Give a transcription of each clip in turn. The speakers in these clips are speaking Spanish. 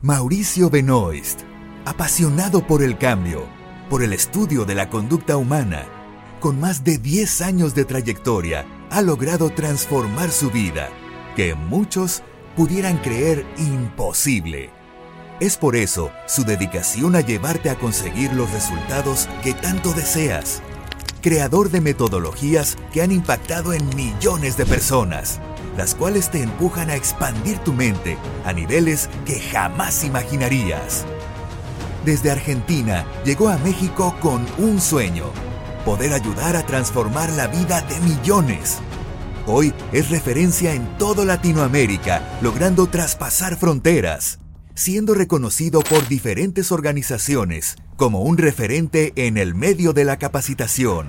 Mauricio Benoist, apasionado por el cambio, por el estudio de la conducta humana, con más de 10 años de trayectoria, ha logrado transformar su vida, que muchos pudieran creer imposible. Es por eso su dedicación a llevarte a conseguir los resultados que tanto deseas. Creador de metodologías que han impactado en millones de personas, las cuales te empujan a expandir tu mente a niveles que jamás imaginarías. Desde Argentina llegó a México con un sueño, poder ayudar a transformar la vida de millones. Hoy es referencia en toda Latinoamérica, logrando traspasar fronteras siendo reconocido por diferentes organizaciones como un referente en el medio de la capacitación.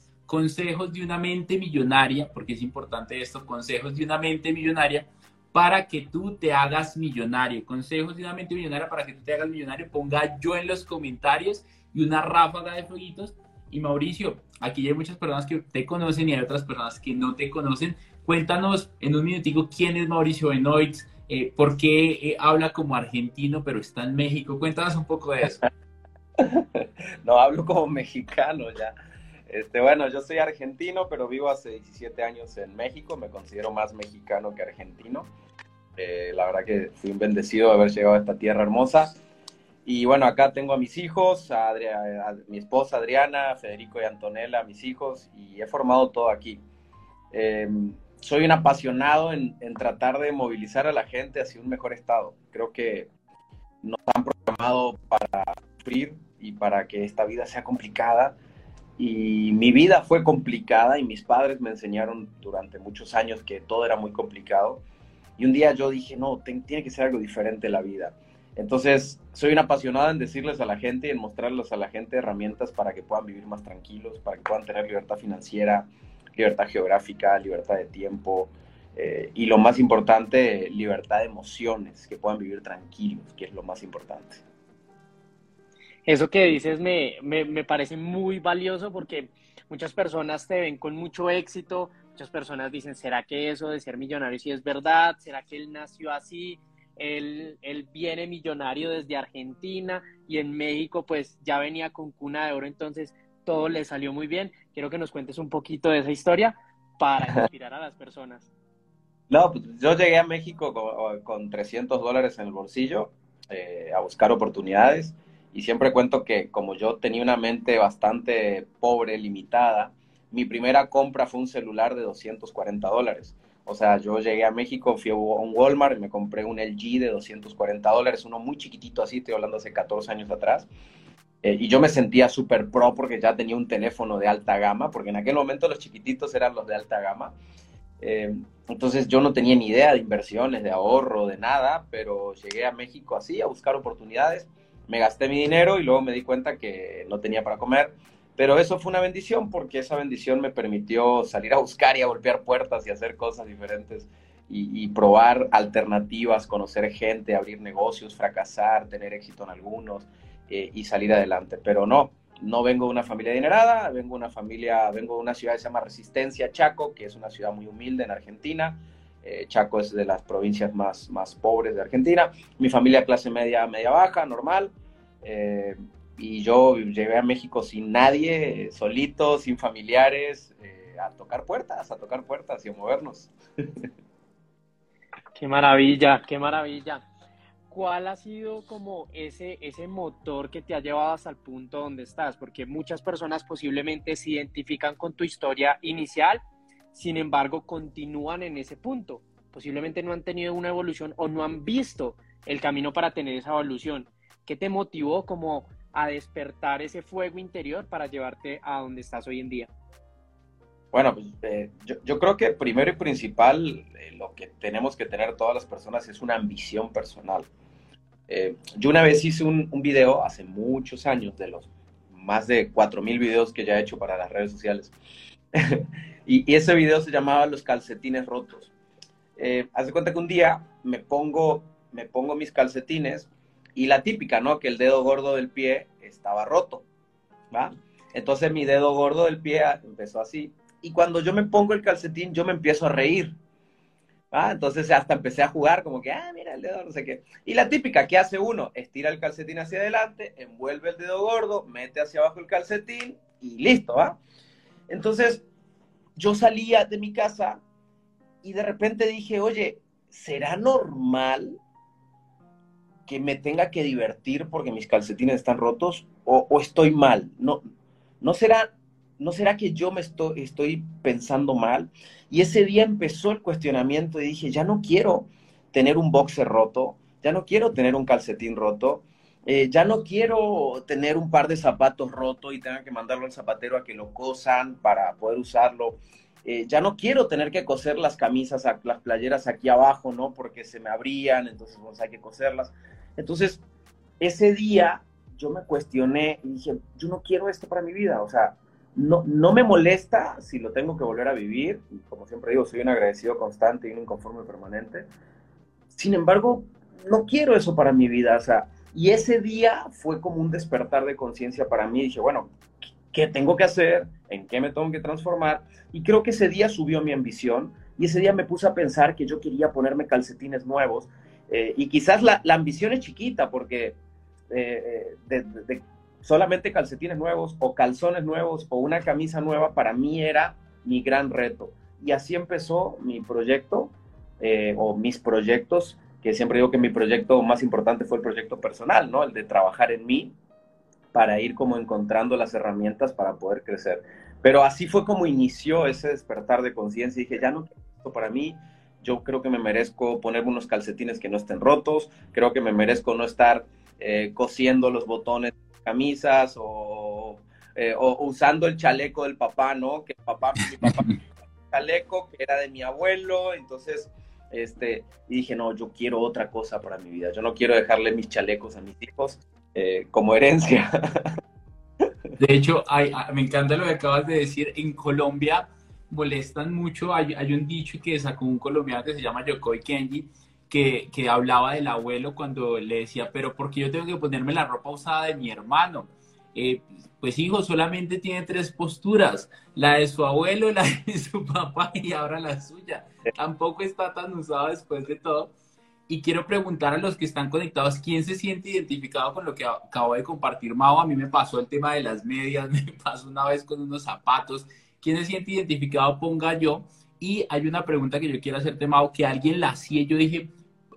consejos de una mente millonaria, porque es importante esto, consejos de una mente millonaria para que tú te hagas millonario. Consejos de una mente millonaria para que tú te hagas millonario. Ponga yo en los comentarios y una ráfaga de fueguitos. Y Mauricio, aquí hay muchas personas que te conocen y hay otras personas que no te conocen. Cuéntanos en un minutico quién es Mauricio Benoit, eh, ¿Por qué eh, habla como argentino pero está en México? Cuéntanos un poco de eso. no, hablo como mexicano ya. Este, bueno, yo soy argentino, pero vivo hace 17 años en México. Me considero más mexicano que argentino. Eh, la verdad que fui un bendecido de haber llegado a esta tierra hermosa. Y bueno, acá tengo a mis hijos, a, mi esposa Adriana, Federico y Antonella, mis hijos, y he formado todo aquí. Eh, soy un apasionado en, tratar de movilizar a la gente hacia un mejor estado. Creo que nos han programado para sufrir y para que esta vida sea complicada. Y mi vida fue complicada y mis padres me enseñaron durante muchos años que todo era muy complicado. Y un día yo dije, no, tiene que ser algo diferente la vida. Entonces, soy un apasionado en decirles a la gente y en mostrarles a la gente herramientas para que puedan vivir más tranquilos, para que puedan tener libertad financiera, libertad geográfica, libertad de tiempo eh, y lo más importante, libertad de emociones, que puedan vivir tranquilos, que es lo más importante. Eso que dices me, me, parece muy valioso porque muchas personas te ven con mucho éxito, muchas personas dicen, ¿será que eso de ser millonario sí es verdad? ¿Será que él nació así? Él, él, viene millonario desde Argentina y en México pues ya venía con cuna de oro, entonces todo le salió muy bien. Quiero que nos cuentes un poquito de esa historia para inspirar a las personas. No, pues yo llegué a México con, 300 dólares en el bolsillo eh, a buscar oportunidades y siempre cuento que como yo tenía una mente bastante pobre, limitada, mi primera compra fue un celular de 240 dólares. O sea, yo llegué a México, fui a un Walmart y me compré un LG de 240 dólares, uno muy chiquitito así, estoy hablando hace 14 años atrás. Eh, y yo me sentía súper pro porque ya tenía un teléfono de alta gama, porque en aquel momento los chiquititos eran los de alta gama. Eh, entonces yo no tenía ni idea de inversiones, de ahorro, de nada, pero llegué a México así, a buscar oportunidades, me gasté mi dinero y luego me di cuenta que no tenía para comer. Pero eso fue una bendición porque esa bendición me permitió salir a buscar y a golpear puertas y hacer cosas diferentes y, probar alternativas, conocer gente, abrir negocios, fracasar, tener éxito en algunos. Eh, y salir adelante. Pero no, no vengo de una familia adinerada, vengo de una familia, vengo de una ciudad que se llama Resistencia, Chaco, que es una ciudad muy humilde en Argentina. Eh, Chaco es de las provincias más, más pobres de Argentina. Mi familia clase media, media baja, normal. Eh, y yo llegué a México sin nadie, solito, sin familiares, a tocar puertas, a tocar puertas y a movernos. Qué maravilla, qué maravilla. ¿cuál ha sido como ese, ese motor que te ha llevado hasta el punto donde estás? Porque muchas personas posiblemente se identifican con tu historia inicial, sin embargo continúan en ese punto. Posiblemente no han tenido una evolución o no han visto el camino para tener esa evolución. ¿Qué te motivó como a despertar ese fuego interior para llevarte a donde estás hoy en día? Bueno, pues eh, yo, creo que primero y principal eh, lo que tenemos que tener todas las personas es una ambición personal. Eh, yo una vez hice un, video hace muchos años, de los más de 4.000 videos que ya he hecho para las redes sociales. y, ese video se llamaba Los calcetines rotos. Haz cuenta que un día me pongo, me pongo mis calcetines y la típica, ¿no? Que el dedo gordo del pie estaba roto, ¿va? Entonces mi dedo gordo del pie empezó así y cuando yo me pongo el calcetín, yo me empiezo a reír. ¿Ah? Entonces hasta empecé a jugar como que, ah, mira el dedo, no sé qué. Y la típica, ¿qué hace uno? Estira el calcetín hacia adelante, envuelve el dedo gordo, mete hacia abajo el calcetín y listo, ¿va? Entonces yo salía de mi casa y de repente dije, oye, ¿será normal que me tenga que divertir porque mis calcetines están rotos o, estoy mal? No, ¿No será ¿no será que yo me estoy, estoy pensando mal? Y ese día empezó el cuestionamiento y dije, ya no quiero tener un boxer roto, ya no quiero tener un calcetín roto, eh, ya no quiero tener un par de zapatos roto y tenga que mandarlo al zapatero a que lo cosan para poder usarlo. Eh, ya no quiero tener que coser las camisas, las playeras aquí abajo, ¿no? Porque se me abrían, entonces pues, hay que coserlas. Entonces, ese día yo me cuestioné y dije, yo no quiero esto para mi vida, o sea, no, no me molesta si lo tengo que volver a vivir, y como siempre digo, soy un agradecido constante y un inconforme permanente. Sin embargo, no quiero eso para mi vida, o sea, y ese día fue como un despertar de conciencia para mí. Dije, bueno, ¿qué tengo que hacer? ¿En qué me tengo que transformar? Y creo que ese día subió mi ambición y ese día me puse a pensar que yo quería ponerme calcetines nuevos. Eh, y quizás la, ambición es chiquita porque eh, eh, solamente calcetines nuevos o calzones nuevos o una camisa nueva para mí era mi gran reto. Y así empezó mi proyecto o mis proyectos, que siempre digo que mi proyecto más importante fue el proyecto personal, ¿no? El de trabajar en mí para ir como encontrando las herramientas para poder crecer. Pero así fue como inició ese despertar de conciencia. Dije, ya no quiero esto para mí, yo creo que me merezco ponerme unos calcetines que no estén rotos, creo que me merezco no estar eh, cosiendo los botones camisas eh, o, usando el chaleco del papá, ¿no? Que papá, mi papá chaleco que era de mi abuelo, entonces, este, y dije, no, yo quiero otra cosa para mi vida, yo no quiero dejarle mis chalecos a mis hijos eh, como herencia. De hecho, me encanta lo que acabas de decir, en Colombia molestan mucho, hay, hay un dicho que sacó un colombiano que se llama Yokoi Kenji, que, hablaba del abuelo cuando le decía, pero ¿por qué yo tengo que ponerme la ropa usada de mi hermano? Eh, pues hijo, solamente tiene tres posturas, la de su abuelo, la de su papá y ahora la suya. Tampoco está tan usado después de todo. Y quiero preguntar a los que están conectados, ¿quién se siente identificado con lo que acabo de compartir, Mao? A mí me pasó el tema de las medias, me pasó una vez con unos zapatos. ¿Quién se siente identificado? Ponga yo. Y hay una pregunta que yo quiero hacerte, Mao, que alguien la hacía yo dije,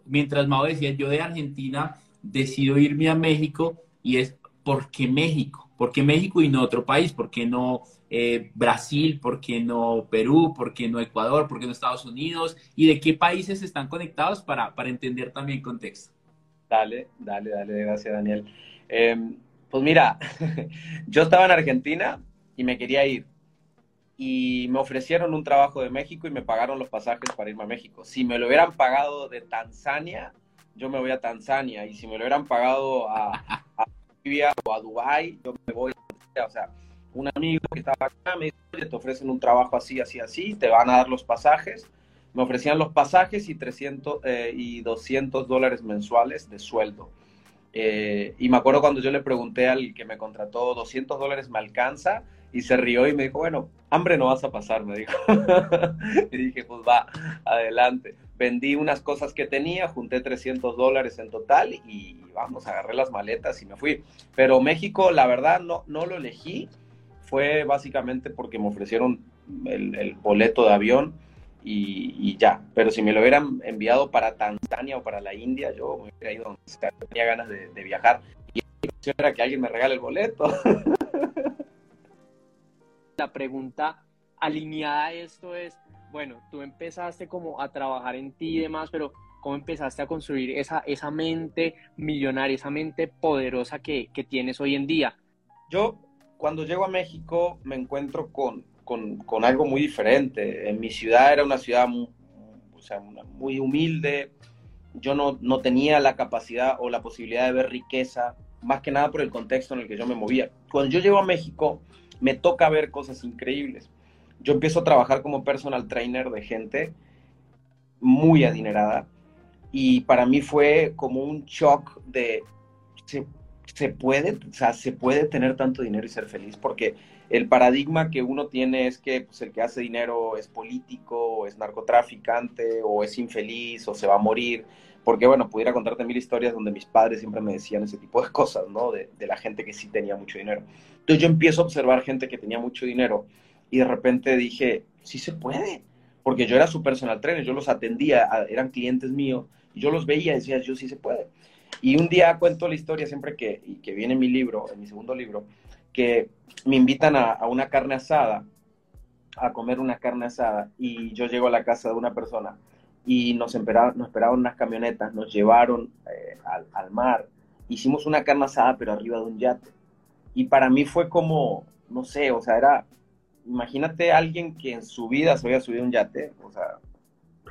mientras Mao decía, yo de Argentina decido irme a México y es, ¿por qué México? ¿Por qué México y no otro país? ¿Por qué no eh, Brasil? ¿Por qué no Perú? ¿Por qué no Ecuador? ¿Por qué no Estados Unidos? ¿Y de qué países están conectados para, para entender también el contexto? Dale, dale, dale, gracias Daniel. Em, pues mira, yo estaba en Argentina y me quería ir y me ofrecieron un trabajo de México y me pagaron los pasajes para irme a México. Si me lo hubieran pagado de Tanzania, yo me voy a Tanzania. Y si me lo hubieran pagado a, a o a Dubái, yo me voy. O sea, un amigo que estaba acá me dijo, oye, te ofrecen un trabajo así, así, así, te van a dar los pasajes. Me ofrecían los pasajes y 300 eh, y 200 dólares mensuales de sueldo. Eh, y me acuerdo cuando yo le pregunté al que me contrató, 200 dólares me alcanza, y se rió y me dijo, bueno, hambre no vas a pasar, me dijo. y dije, pues va, adelante. Vendí unas cosas que tenía, junté 300 dólares en total y vamos, agarré las maletas y me fui. Pero México, la verdad, no, no lo elegí. Fue básicamente porque me ofrecieron el, boleto de avión y, ya. Pero si me lo hubieran enviado para Tanzania o para la India, yo me hubiera ido donde. Tenía ganas de, viajar. Y la opción era que alguien me regale el boleto. La pregunta alineada a esto es, bueno, tú empezaste como a trabajar en ti y demás, pero ¿cómo empezaste a construir esa, esa mente millonaria, esa mente poderosa que, que tienes hoy en día? Yo, cuando llego a México, me encuentro con, con, con, algo muy diferente. En mi ciudad era una ciudad muy, o sea, muy humilde, yo no, no, tenía la capacidad o la posibilidad de ver riqueza, más que nada por el contexto en el que yo me movía. Cuando yo llego a México, me toca ver cosas increíbles. Yo empiezo a trabajar como personal trainer de gente muy adinerada y para mí fue como un shock de se, puede, o sea, se puede tener tanto dinero y ser feliz porque el paradigma que uno tiene es que pues, el que hace dinero es político, o es narcotraficante, o es infeliz, o se va a morir. Porque, bueno, pudiera contarte mil historias donde mis padres siempre me decían ese tipo de cosas, ¿no? De, la gente que sí tenía mucho dinero. Entonces yo empiezo a observar gente que tenía mucho dinero y de repente dije, sí se puede. Porque yo era su personal trainer, yo los atendía, eran clientes míos, y yo los veía y decía, yo sí se puede. Y un día cuento la historia siempre que, que viene en mi libro, en mi segundo libro, que me invitan a, una carne asada, a comer una carne asada, y yo llego a la casa de una persona y nos esperaban, nos esperaban unas camionetas, nos llevaron eh, al, mar, hicimos una carne asada, pero arriba de un yate. Y para mí fue como, no sé, o sea, era, imagínate alguien que en su vida se había subido un yate, o sea,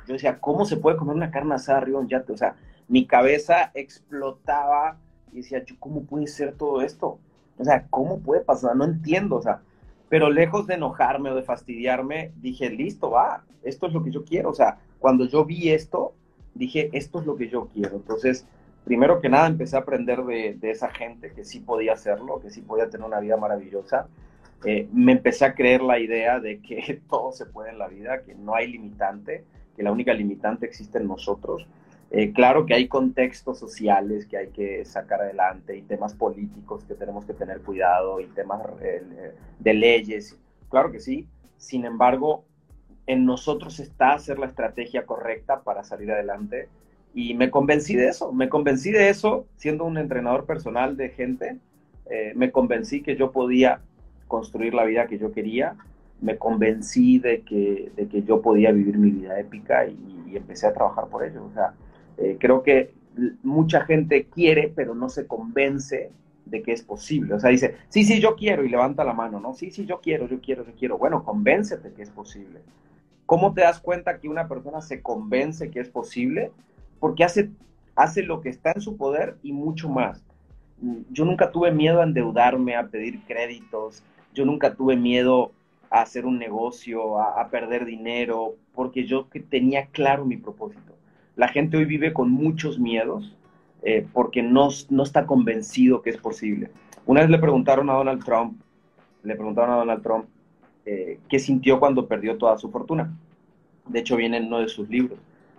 yo decía, ¿cómo se puede comer una carne asada arriba de un yate? O sea, mi cabeza explotaba y decía, ¿cómo puede ser todo esto? O sea, ¿cómo puede pasar? No entiendo, o sea, pero lejos de enojarme o de fastidiarme, dije, listo, va, esto es lo que yo quiero. O sea, cuando yo vi esto, dije, esto es lo que yo quiero. Entonces, primero que nada, empecé a aprender de, esa gente que sí podía hacerlo, que sí podía tener una vida maravillosa. Eh, me empecé a creer la idea de que todo se puede en la vida, que no hay limitante, que la única limitante existe en nosotros. Eh, claro que hay contextos sociales que hay que sacar adelante y temas políticos que tenemos que tener cuidado y temas eh, de leyes, claro que sí. Sin embargo, en nosotros está hacer la estrategia correcta para salir adelante y me convencí de eso, me convencí de eso siendo un entrenador personal de gente, me convencí que yo podía construir la vida que yo quería, me convencí de que, de que yo podía vivir mi vida épica y, empecé a trabajar por ello. O sea, eh, creo que mucha gente quiere, pero no se convence de que es posible. O sea, dice, sí, sí, yo quiero y levanta la mano, ¿no? Sí, sí, yo quiero, yo quiero, yo quiero. Bueno, convéncete que es posible. ¿Cómo te das cuenta que una persona se convence que es posible? Porque hace, hace lo que está en su poder y mucho más. Yo nunca tuve miedo a endeudarme, a pedir créditos, yo nunca tuve miedo a hacer un negocio, a, perder dinero, porque yo tenía claro mi propósito la gente hoy vive con muchos miedos eh, porque no, no está convencido que es posible. Una vez le preguntaron a Donald Trump, le preguntaron a Donald Trump eh, qué sintió cuando perdió toda su fortuna. De hecho, viene en uno de sus libros.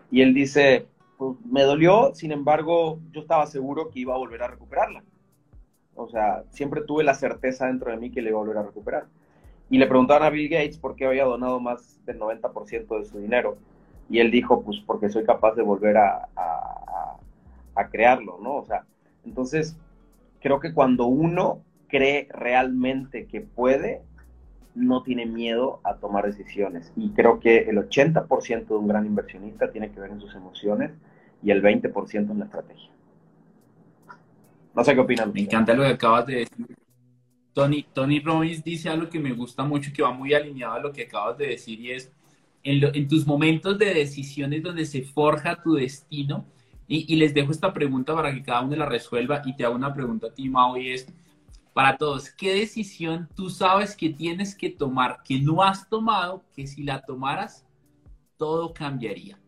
Y él dice, pues, me dolió, sin embargo, yo estaba seguro que iba a volver a recuperarla. O sea, siempre tuve la certeza dentro de mí que le iba a volver a recuperar. Y le preguntaron a Bill Gates por qué había donado más del 90% de su dinero. Y él dijo, pues porque soy capaz de volver a, a, crearlo, ¿no? O sea, entonces, creo que cuando uno cree realmente que puede, no tiene miedo a tomar decisiones. Y creo que el 80% de un gran inversionista tiene que ver en sus emociones y el 20% en la estrategia. No sé qué opinan. Me encanta lo que acabas de decir. Tony, Tony Robbins dice algo que me gusta mucho y que va muy alineado a lo que acabas de decir y es en, tus momentos de decisiones donde se forja tu destino. Y, les dejo esta pregunta para que cada uno la resuelva y te hago una pregunta a ti, Mau, y es para todos, ¿qué decisión tú sabes que tienes que tomar, que no has tomado, que si la tomaras, todo cambiaría?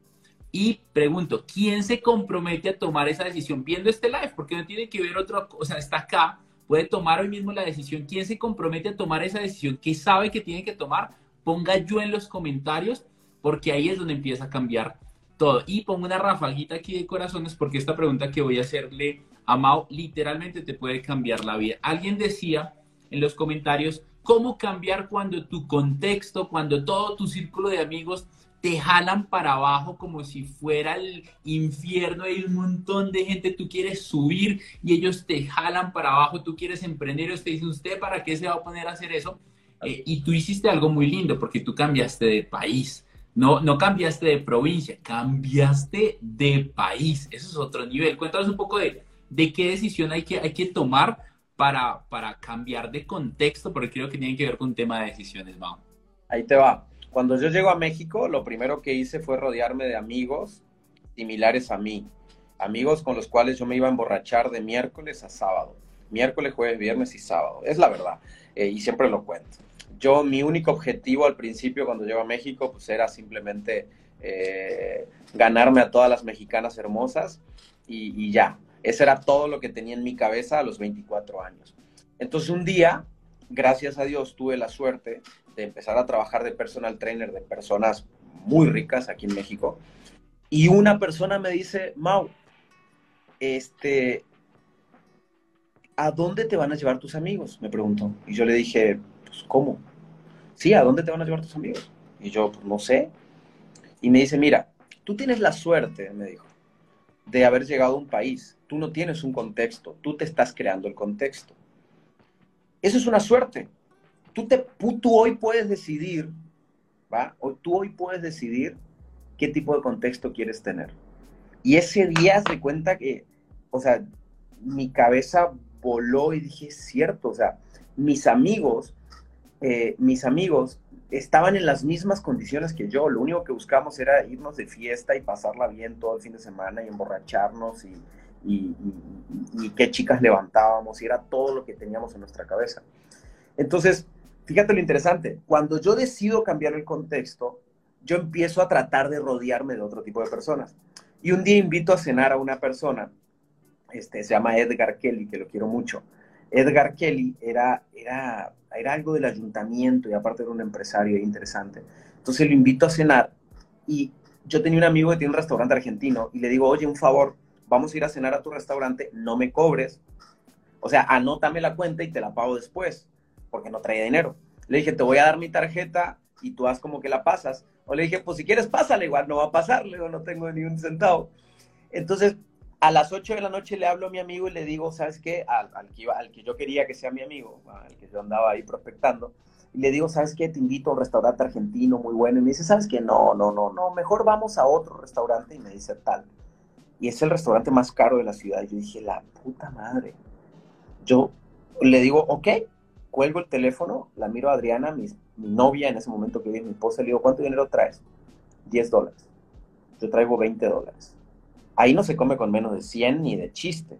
Y pregunto, ¿quién se compromete a tomar esa decisión viendo este live? Porque no tiene que ver otra cosa, o sea, está acá, puede tomar hoy mismo la decisión. ¿Quién se compromete a tomar esa decisión? ¿Qué sabe que tiene que tomar? ponga yo en los comentarios, porque ahí es donde empieza a cambiar todo. Y pongo una rafaguita aquí de corazones, porque esta pregunta que voy a hacerle a Mao literalmente te puede cambiar la vida. Alguien decía en los comentarios, ¿cómo cambiar cuando tu contexto, cuando todo tu círculo de amigos te jalan para abajo como si fuera el infierno, hay un montón de gente, tú quieres subir y ellos te jalan para abajo, tú quieres emprender, ellos te dicen, ¿usted para qué se va a poner a hacer eso? Eh, y tú hiciste algo muy lindo porque tú cambiaste de país. No, no cambiaste de provincia, cambiaste de país. Eso es otro nivel. Cuéntanos un poco de, de qué decisión hay que, hay que tomar para, para cambiar de contexto, porque creo que tiene que ver con un tema de decisiones, vamos. Ahí te va. Cuando yo llego a México, lo primero que hice fue rodearme de amigos similares a mí. Amigos con los cuales yo me iba a emborrachar de miércoles a sábado. Miércoles, jueves, viernes y sábado. Es la verdad. Eh, y siempre lo cuento yo mi único objetivo al principio cuando llego a México pues era simplemente eh, ganarme a todas las mexicanas hermosas y, ya. Ese era todo lo que tenía en mi cabeza a los 24 años. Entonces un día, gracias a Dios, tuve la suerte de empezar a trabajar de personal trainer de personas muy ricas aquí en México. Y una persona me dice, Mau, este, ¿a dónde te van a llevar tus amigos? Me preguntó. Y yo le dije, pues, ¿cómo? Sí, ¿a dónde te van a llevar tus amigos? Y yo, pues, no sé. Y me dice, mira, tú tienes la suerte, me dijo, de haber llegado a un país. Tú no tienes un contexto, tú te estás creando el contexto. Eso es una suerte. Tú, te, tú hoy puedes decidir, ¿va? O tú hoy puedes decidir qué tipo de contexto quieres tener. Y ese día se cuenta que, o sea, mi cabeza voló y dije, es cierto, o sea, mis amigos eh, mis amigos estaban en las mismas condiciones que yo. Lo único que buscamos era irnos de fiesta y pasarla bien todo el fin de semana y emborracharnos y, y, qué chicas levantábamos y era todo lo que teníamos en nuestra cabeza. Entonces, fíjate lo interesante, cuando yo decido cambiar el contexto, yo empiezo a tratar de rodearme de otro tipo de personas. Y un día invito a cenar a una persona, este, se llama Edgar Kelly, que lo quiero mucho. Edgar Kelly era, era era algo del ayuntamiento y aparte era un empresario interesante. Entonces lo invito a cenar y yo tenía un amigo que tiene un restaurante argentino y le digo, oye, un favor, vamos a ir a cenar a tu restaurante, no me cobres. O sea, anótame la cuenta y te la pago después, porque no traía dinero. Le dije, te voy a dar mi tarjeta y tú haz como que la pasas. O le dije, pues si quieres, pásale, igual no va a pasar, le no tengo ni un centavo. Entonces, a las 8 de la noche le hablo a mi amigo y le digo, ¿sabes qué? Al, que, al que yo quería que sea mi amigo, al que yo andaba ahí prospectando, y le digo, ¿sabes qué? Te invito a un restaurante argentino muy bueno. Y me dice, ¿sabes qué? No, no, no, no, mejor vamos a otro restaurante. Y me dice, tal. Y es el restaurante más caro de la ciudad. Y yo dije, la puta madre. Yo le digo, ok, cuelgo el teléfono, la miro a Adriana, mi, novia en ese momento que vive mi esposa, le digo, ¿cuánto dinero traes? 10 dólares. Yo traigo 20 dólares Ahí no se come con menos de 100 ni de chiste.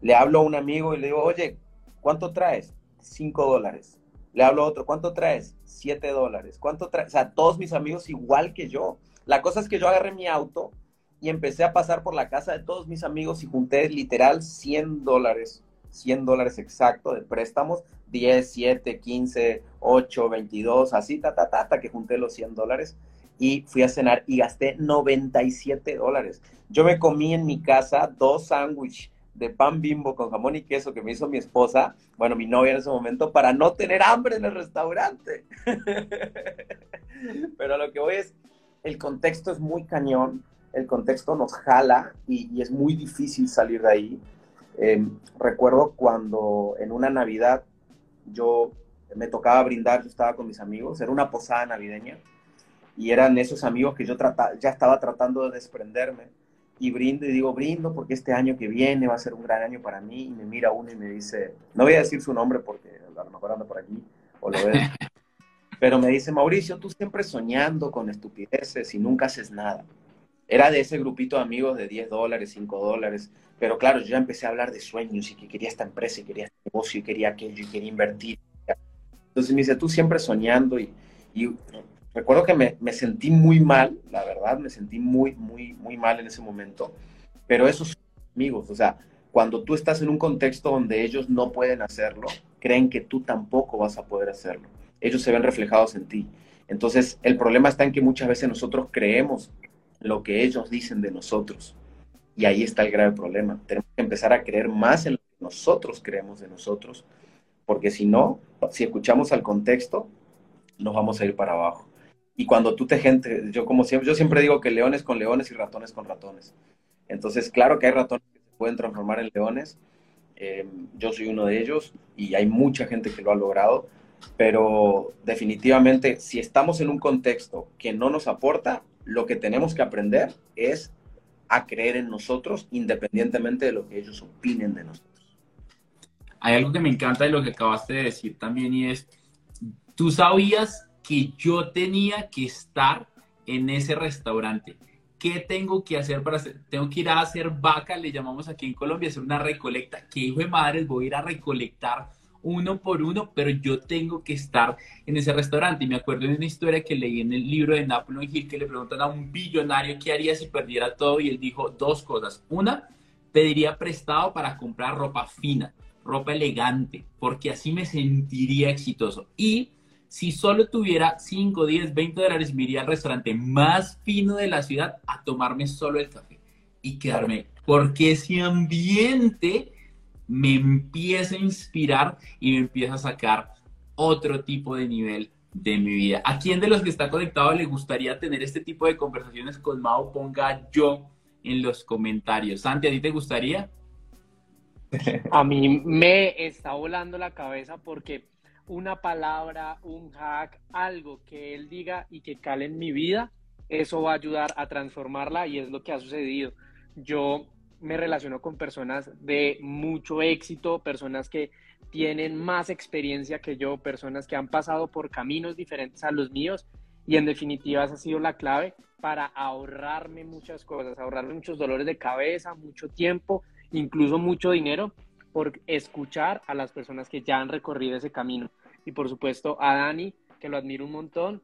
Le hablo a un amigo y le digo, oye, ¿cuánto traes? 5 dólares. Le hablo a otro, ¿cuánto traes? 7 dólares. ¿Cuánto traes? O sea, todos mis amigos igual que yo. La cosa es que yo agarré mi auto y empecé a pasar por la casa de todos mis amigos y junté literal 100 dólares. 100 dólares exacto de préstamos, 10, 7, 15, 8, 22, así, ta, ta, ta, hasta que junté los 100 dólares y fui a cenar y gasté 97 dólares. Yo me comí en mi casa dos sándwiches de pan bimbo con jamón y queso que me hizo mi esposa, bueno, mi novia en ese momento, para no tener hambre en el restaurante. Pero lo que voy es, el contexto es muy cañón, el contexto nos jala y, es muy difícil salir de ahí. Em, recuerdo cuando en una Navidad yo me tocaba brindar, yo estaba con mis amigos, era una posada navideña y eran esos amigos que yo ya estaba tratando de desprenderme y brindo y digo, brindo porque este año que viene va a ser un gran año para mí y me mira uno y me dice, no voy a decir su nombre porque a lo mejor anda por aquí o lo pero me dice, Mauricio, tú siempre soñando con estupideces y nunca haces nada. Era de ese grupito de amigos de 10 dólares, 5 dólares, pero claro, yo ya empecé a hablar de sueños y que quería esta empresa y quería este negocio y quería aquello y quería invertir. Entonces me dice, tú siempre soñando y, y recuerdo que me, sentí muy mal, la verdad, me sentí muy, muy, muy mal en ese momento, pero esos amigos, o sea, cuando tú estás en un contexto donde ellos no pueden hacerlo, creen que tú tampoco vas a poder hacerlo. Ellos se ven reflejados en ti. Entonces, el problema está en que muchas veces nosotros creemos lo que ellos dicen de nosotros. Y ahí está el grave problema. Tenemos que empezar a creer más en lo que nosotros creemos de nosotros, porque si no, si escuchamos al contexto, nos vamos a ir para abajo. Y cuando tú te gente, yo como siempre, yo siempre digo que leones con leones y ratones con ratones. Entonces, claro que hay ratones que se pueden transformar en leones. Eh, yo soy uno de ellos y hay mucha gente que lo ha logrado, pero definitivamente si estamos en un contexto que no nos aporta, lo que tenemos que aprender es a creer en nosotros independientemente de lo que ellos opinen de nosotros. Hay algo que me encanta de lo que acabaste de decir también y es, tú sabías que yo tenía que estar en ese restaurante. ¿Qué tengo que hacer para hacer? Tengo que ir a hacer vaca, le llamamos aquí en Colombia, hacer una recolecta. ¿Qué hijo de madres voy a ir a recolectar uno por uno? Pero yo tengo que estar en ese restaurante. Y me acuerdo de una historia que leí en el libro de Napoleon Hill que le preguntan a un billonario qué haría si perdiera todo y él dijo dos cosas. Una, pediría prestado para comprar ropa fina, ropa elegante, porque así me sentiría exitoso. Y si solo tuviera 5, 10, 20 dólares, me iría al restaurante más fino de la ciudad a tomarme solo el café y quedarme, porque ese ambiente me empieza a inspirar y me empieza a sacar otro tipo de nivel de mi vida. ¿A quién de los que está conectado le gustaría tener este tipo de conversaciones con Mao? Ponga yo en los comentarios. Santi, ¿a ti te gustaría? A mí me está volando la cabeza porque una palabra, un hack, algo que él diga y que cale en mi vida, eso va a ayudar a transformarla y es lo que ha sucedido. Yo me relaciono con personas de mucho éxito, personas que tienen más experiencia que yo, personas que han pasado por caminos diferentes a los míos y en definitiva esa ha sido la clave para ahorrarme muchas cosas, ahorrarme muchos dolores de cabeza, mucho tiempo, incluso mucho dinero por escuchar a las personas que ya han recorrido ese camino. Y por supuesto a Dani, que lo admiro un montón,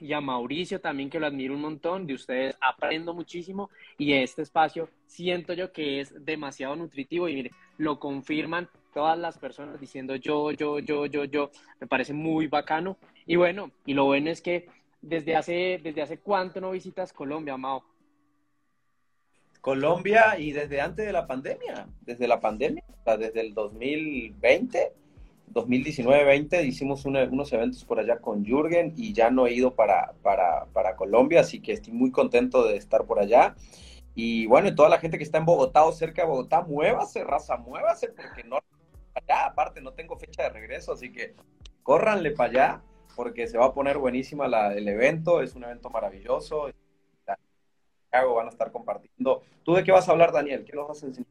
y a Mauricio también, que lo admiro un montón. De ustedes aprendo muchísimo y este espacio siento yo que es demasiado nutritivo y mire, lo confirman todas las personas diciendo yo, yo, yo, yo, yo. Me parece muy bacano. Y bueno, y lo bueno es que desde hace, desde hace cuánto no visitas Colombia, Mao. Colombia y desde antes de la pandemia, desde la pandemia, o desde el 2020, 2019-20 hicimos unos eventos por allá con Jürgen y ya no he ido para, para, para, Colombia, así que estoy muy contento de estar por allá. Y bueno, toda la gente que está en Bogotá o cerca de Bogotá, muévase, raza, muévase, porque no allá, aparte no tengo fecha de regreso, así que córranle para allá, porque se va a poner buenísima la, el evento, es un evento maravilloso van a estar compartiendo. ¿Tú de qué vas a hablar, Daniel? ¿Qué nos vas a enseñar?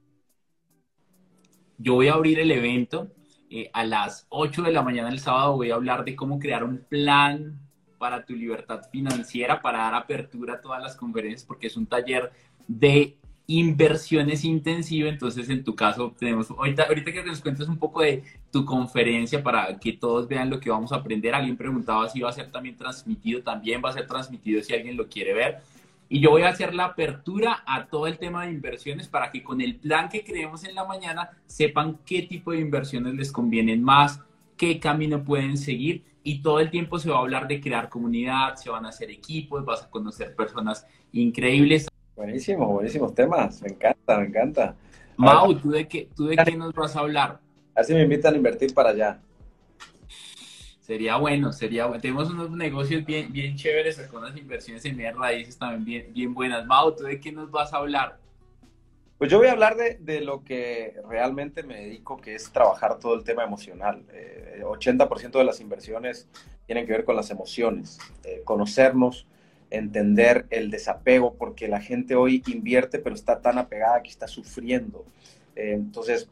Yo voy a abrir el evento eh, a las 8 de la mañana del sábado. Voy a hablar de cómo crear un plan para tu libertad financiera, para dar apertura a todas las conferencias, porque es un taller de inversiones intensiva. Entonces, en tu caso, tenemos, ahorita, ahorita que nos cuentes un poco de tu conferencia para que todos vean lo que vamos a aprender. Alguien preguntaba si va a ser también transmitido, también va a ser transmitido si alguien lo quiere ver. Y yo voy a hacer la apertura a todo el tema de inversiones para que con el plan que creemos en la mañana sepan qué tipo de inversiones les convienen más, qué camino pueden seguir y todo el tiempo se va a hablar de crear comunidad, se van a hacer equipos, vas a conocer personas increíbles. Buenísimo, buenísimos temas, me encanta, me encanta. Mau, ¿tú de qué, tú de qué nos vas a hablar? Así me invitan a invertir para allá. Sería bueno, sería bueno. Tenemos unos negocios bien, bien chéveres, con unas inversiones en medias raíces también bien, bien buenas. Mau, ¿tú de qué nos vas a hablar? Pues yo voy a hablar de, de lo que realmente me dedico, que es trabajar todo el tema emocional. Eh, 80% de las inversiones tienen que ver con las emociones, eh, conocernos, entender el desapego, porque la gente hoy invierte, pero está tan apegada que está sufriendo. Eh, entonces,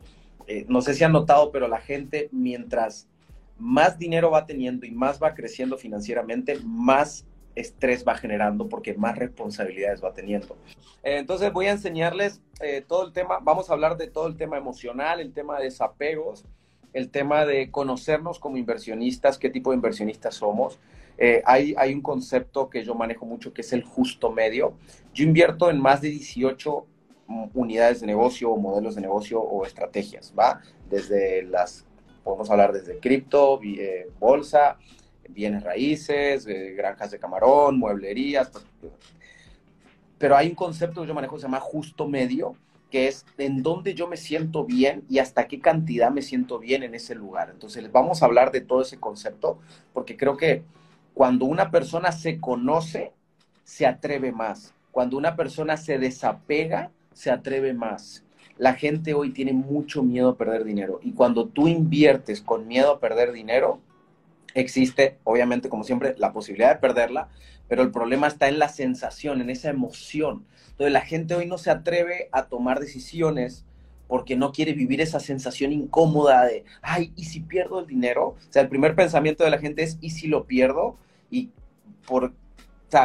eh, no sé si han notado, pero la gente mientras más dinero va teniendo y más va creciendo financieramente, más estrés va generando porque más responsabilidades va teniendo. Eh, entonces voy a enseñarles eh, todo el tema, vamos a hablar de todo el tema emocional, el tema de desapegos, el tema de conocernos como inversionistas, qué tipo de inversionistas somos. Eh, hay, hay un concepto que yo manejo mucho que es el justo medio. Yo invierto en más de 18 unidades de negocio o modelos de negocio o estrategias, ¿va? Desde las podemos hablar desde cripto, eh, bolsa, bienes raíces, eh, granjas de camarón, mueblerías. Pues, pero hay un concepto que yo manejo que se llama justo medio, que es en dónde yo me siento bien y hasta qué cantidad me siento bien en ese lugar. Entonces, vamos a hablar de todo ese concepto, porque creo que Cuando una persona se conoce, se atreve más. Cuando una persona se desapega, se atreve más. La gente hoy tiene mucho miedo a perder dinero y cuando tú inviertes con miedo a perder dinero, existe, obviamente, como siempre, la posibilidad de perderla, pero el problema está en la sensación, en esa emoción. Entonces la gente hoy no se atreve a tomar decisiones porque no quiere vivir esa sensación incómoda de, ay, ¿y si pierdo el dinero? O sea, el primer pensamiento de la gente es, ¿y si lo pierdo? Y, por,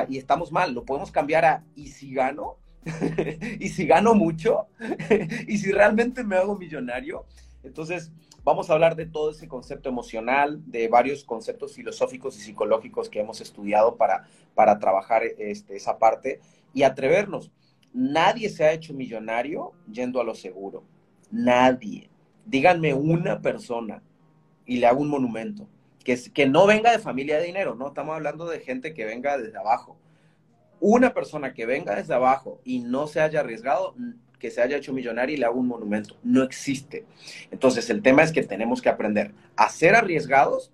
y estamos mal, lo podemos cambiar a, ¿y si gano? ¿Y si gano mucho? ¿Y si realmente me hago millonario? Entonces, vamos a hablar de todo ese concepto emocional, de varios conceptos filosóficos y psicológicos que hemos estudiado para, para trabajar este, esa parte y atrevernos. Nadie se ha hecho millonario yendo a lo seguro. Nadie. Díganme una persona y le hago un monumento. Que, que no venga de familia de dinero, no estamos hablando de gente que venga desde abajo. Una persona que venga desde abajo y no se haya arriesgado, que se haya hecho millonario y le hago un monumento. No existe. Entonces, el tema es que tenemos que aprender a ser arriesgados,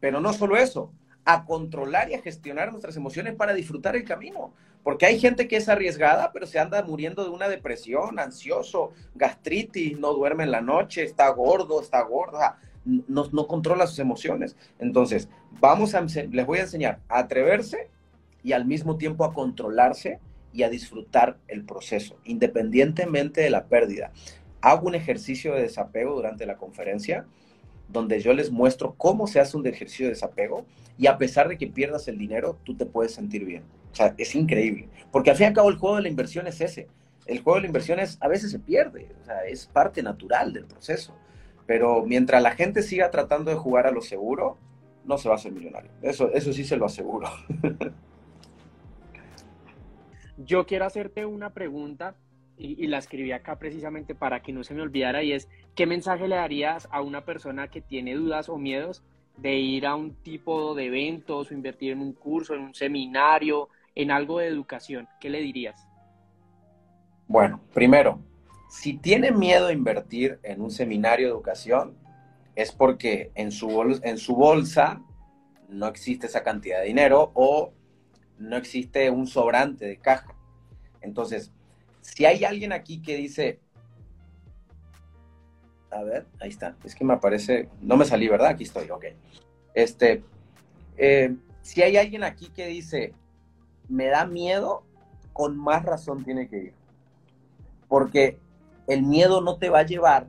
pero no solo eso, a controlar y a gestionar nuestras emociones para disfrutar el camino. Porque hay gente que es arriesgada, pero se anda muriendo de una depresión, ansioso, gastritis, no duerme en la noche, está gordo, está gorda, no, no controla sus emociones. Entonces, vamos a, les voy a enseñar a atreverse y al mismo tiempo a controlarse y a disfrutar el proceso, independientemente de la pérdida. Hago un ejercicio de desapego durante la conferencia donde yo les muestro cómo se hace un ejercicio de desapego y a pesar de que pierdas el dinero, tú te puedes sentir bien. O sea, es increíble. Porque al fin y al cabo el juego de la inversión es ese. El juego de la inversión es, a veces se pierde, o sea, es parte natural del proceso. Pero mientras la gente siga tratando de jugar a lo seguro, no se va a hacer millonario. Eso, eso sí se lo aseguro. Yo quiero hacerte una pregunta y, la escribí acá precisamente para que no se me olvidara y es, ¿qué mensaje le darías a una persona que tiene dudas o miedos de ir a un tipo de eventos o invertir en un curso, en un seminario, en algo de educación? ¿Qué le dirías? Bueno, primero, si tiene miedo a invertir en un seminario de educación, es porque en su, en su bolsa no existe esa cantidad de dinero o no existe un sobrante de caja. Entonces, si hay alguien aquí que dice, a ver, ahí está, es que me aparece, no me salí, ¿verdad? Aquí estoy, ok. Este, eh, si hay alguien aquí que dice, me da miedo, con más razón tiene que ir. Porque el miedo no te va a llevar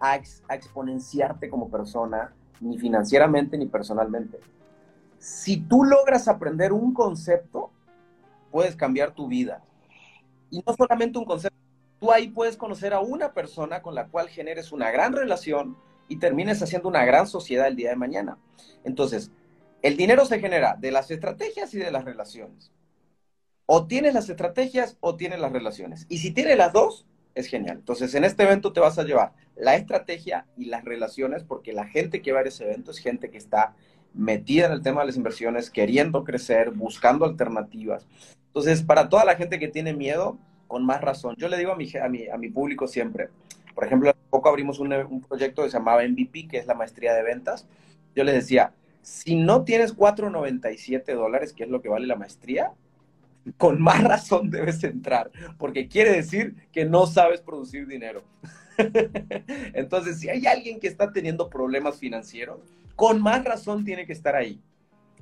a, a exponenciarte como persona, ni financieramente ni personalmente si tú logras aprender un concepto, puedes cambiar tu vida. Y no solamente un concepto, tú ahí puedes conocer a una persona con la cual generes una gran relación y termines haciendo una gran sociedad el día de mañana. Entonces, el dinero se genera de las estrategias y de las relaciones. O tienes las estrategias o tienes las relaciones. Y si tienes las dos, es genial. Entonces, en este evento te vas a llevar la estrategia y las relaciones, porque la gente que va a ese evento es gente que está metida en el tema de las inversiones, queriendo crecer, buscando alternativas. Entonces, para toda la gente que tiene miedo, con más razón, yo le digo a mi, a mi, a mi público siempre, por ejemplo, hace poco abrimos un, un proyecto que se llamaba MVP, que es la maestría de ventas. Yo les decía, si no tienes 4.97 dólares, que es lo que vale la maestría, con más razón debes entrar, porque quiere decir que no sabes producir dinero. Entonces, si hay alguien que está teniendo problemas financieros, con más razón tiene que estar ahí.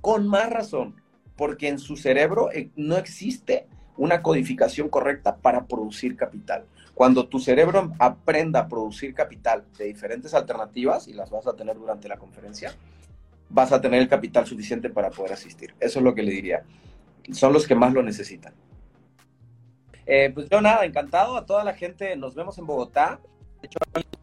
Con más razón, porque en su cerebro eh, no existe una codificación correcta para producir capital. Cuando tu cerebro aprenda a producir capital de diferentes alternativas, y las vas a tener durante la conferencia, vas a tener el capital suficiente para poder asistir. Eso es lo que le diría. Son los que más lo necesitan. Eh, pues yo nada, encantado a toda la gente. Nos vemos en Bogotá.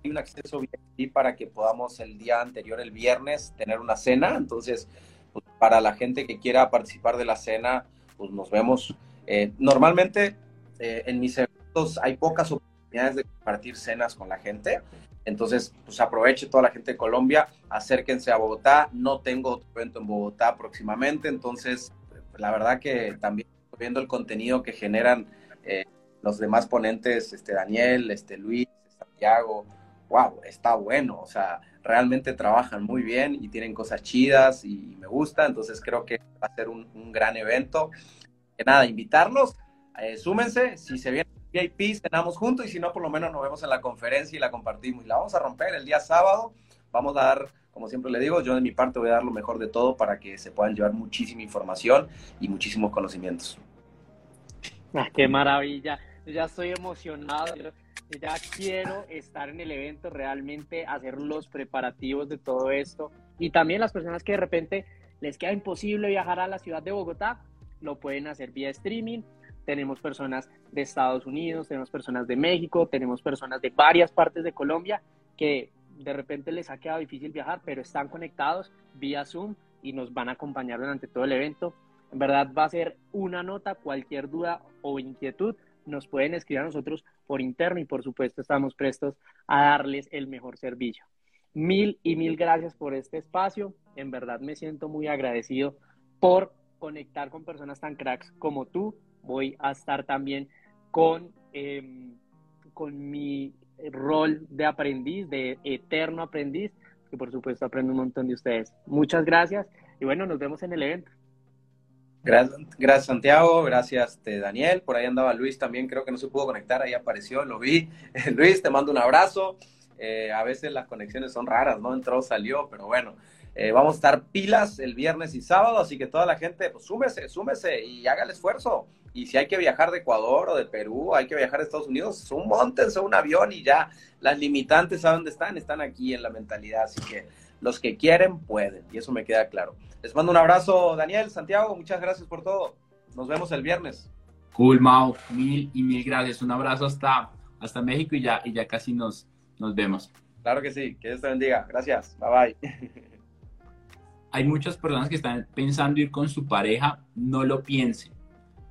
Hay un acceso VIP para que podamos el día anterior, el viernes, tener una cena. Entonces, pues, para la gente que quiera participar de la cena, pues nos vemos. Eh, normalmente eh, en mis eventos hay pocas oportunidades de compartir cenas con la gente. Entonces, pues aproveche toda la gente de Colombia, acérquense a Bogotá. No tengo otro evento en Bogotá próximamente, entonces, la verdad que también viendo el contenido que generan eh, los demás ponentes, este Daniel, este Luis, Santiago, wow, está bueno. O sea, realmente trabajan muy bien y tienen cosas chidas y me gusta, entonces creo que va a ser un, gran evento. Que nada, invitarlos, eh, súmense, si se viene VIP, cenamos juntos y si no, por lo menos nos vemos en la conferencia y la compartimos. Y la vamos a romper el día sábado, vamos a dar, como siempre le digo, yo de mi parte voy a dar lo mejor de todo para que se puedan llevar muchísima información y muchísimos conocimientos. Ah, qué maravilla, ya estoy emocionado ya quiero estar en el evento, realmente hacer los preparativos de todo esto. Y también las personas que de repente les queda imposible viajar a la ciudad de Bogotá, lo pueden hacer vía streaming. Tenemos personas de Estados Unidos, tenemos personas de México, tenemos personas de varias partes de Colombia que de repente les ha quedado difícil viajar, pero están conectados vía Zoom y nos van a acompañar durante todo el evento. En verdad va a ser una nota, cualquier duda o inquietud, nos pueden escribir a nosotros por interno y por supuesto estamos prestos a darles el mejor servicio. Mil y mil gracias por este espacio. En verdad me siento muy agradecido por conectar con personas tan cracks como tú. Voy a estar también con, em, con mi rol de aprendiz, de eterno aprendiz, que por supuesto aprendo un montón de ustedes. Muchas gracias y bueno, nos vemos en el evento. Gracias, Santiago, gracias Daniel, por ahí andaba Luis también, creo que no se pudo conectar, ahí apareció, lo vi. Luis, te mando un abrazo. Eh, a veces las conexiones son raras, ¿no? Entró, salió, pero bueno, eh, vamos a estar pilas el viernes y sábado, así que toda la gente, pues súmese, súmese y haga el esfuerzo. Y si hay que viajar de Ecuador o de Perú, hay que viajar a Estados Unidos, un montense un avión y ya las limitantes a dónde están, están aquí en la mentalidad, así que los que quieren pueden, y eso me queda claro. Les mando un abrazo, Daniel, Santiago, muchas gracias por todo. Nos vemos el viernes. Cool, Mau, mil y mil gracias. Un abrazo hasta, hasta México y ya, y ya casi nos, nos vemos. Claro que sí, que Dios te bendiga. Gracias, bye bye. Hay muchas personas que están pensando ir con su pareja, no lo piensen.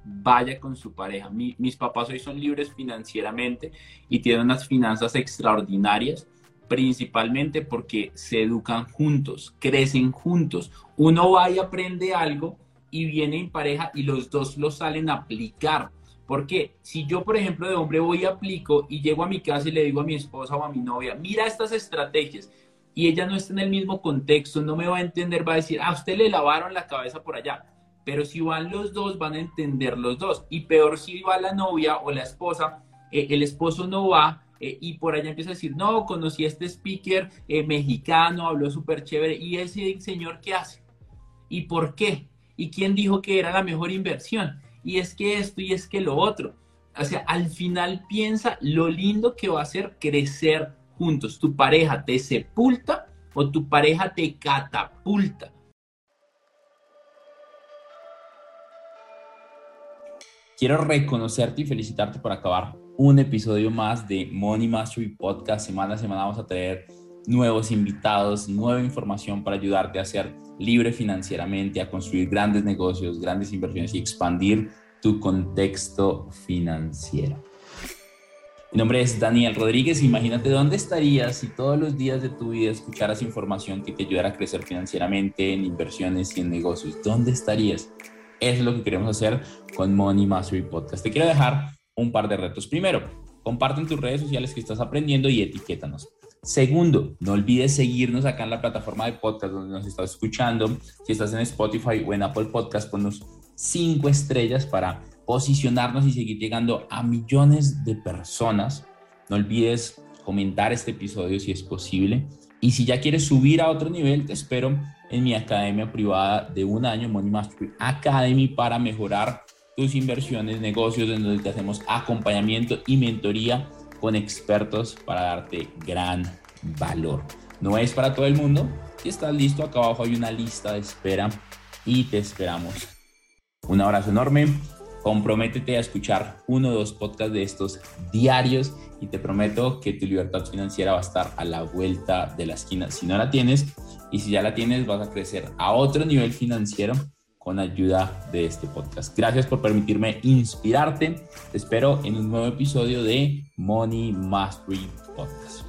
Vaya con su pareja. mis papás hoy son libres financieramente y tienen unas finanzas extraordinarias principalmente porque se educan juntos, crecen juntos. Uno va y aprende algo y viene en pareja y los dos lo salen a aplicar. Porque si yo, por ejemplo, de hombre voy y aplico y llego a mi casa y le digo a mi esposa o a mi novia, mira estas estrategias, y ella no está en el mismo contexto, no me va a entender, va a decir, a ah, usted le lavaron la cabeza por allá. Pero si van los dos, van a entender los dos. Y peor si va la novia o la esposa, eh, el esposo no va eh, y por allá empieza a decir, no, conocí a este speaker eh, mexicano, habló súper chévere, y ese señor, ¿qué hace? ¿Y por qué? ¿Y quién dijo que era la mejor inversión? Y es que esto y es que lo otro. O sea, al final piensa lo lindo que va a ser crecer juntos. Tu pareja te sepulta o tu pareja te catapulta. Quiero reconocerte y felicitarte por acabar un episodio más de Money Mastery Podcast. Semana a semana vamos a tener nuevos invitados, nueva información para ayudarte a ser libre financieramente, a construir grandes negocios, grandes inversiones y expandir tu contexto financiero. Mi nombre es Daniel Rodríguez. Imagínate dónde estarías si todos los días de tu vida escucharas información que te ayudara a crecer financieramente en inversiones y en negocios. ¿Dónde estarías? Es lo que queremos hacer con Money Mastery Podcast. Te quiero dejar un par de retos. Primero, comparte en tus redes sociales que estás aprendiendo y etiquétanos. Segundo, no olvides seguirnos acá en la plataforma de podcast donde nos estás escuchando. Si estás en Spotify o en Apple Podcast, ponnos cinco estrellas para posicionarnos y seguir llegando a millones de personas. No olvides comentar este episodio si es posible. Y si ya quieres subir a otro nivel, te espero en mi academia privada de un año, Money Mastery Academy, para mejorar tus inversiones, negocios, en donde te hacemos acompañamiento y mentoría con expertos para darte gran valor. No es para todo el mundo. Si estás listo, acá abajo hay una lista de espera y te esperamos. Un abrazo enorme. Comprométete a escuchar uno o dos podcasts de estos diarios y te prometo que tu libertad financiera va a estar a la vuelta de la esquina. Si no la tienes y si ya la tienes, vas a crecer a otro nivel financiero con ayuda de este podcast. Gracias por permitirme inspirarte. Te espero en un nuevo episodio de Money Mastery Podcast.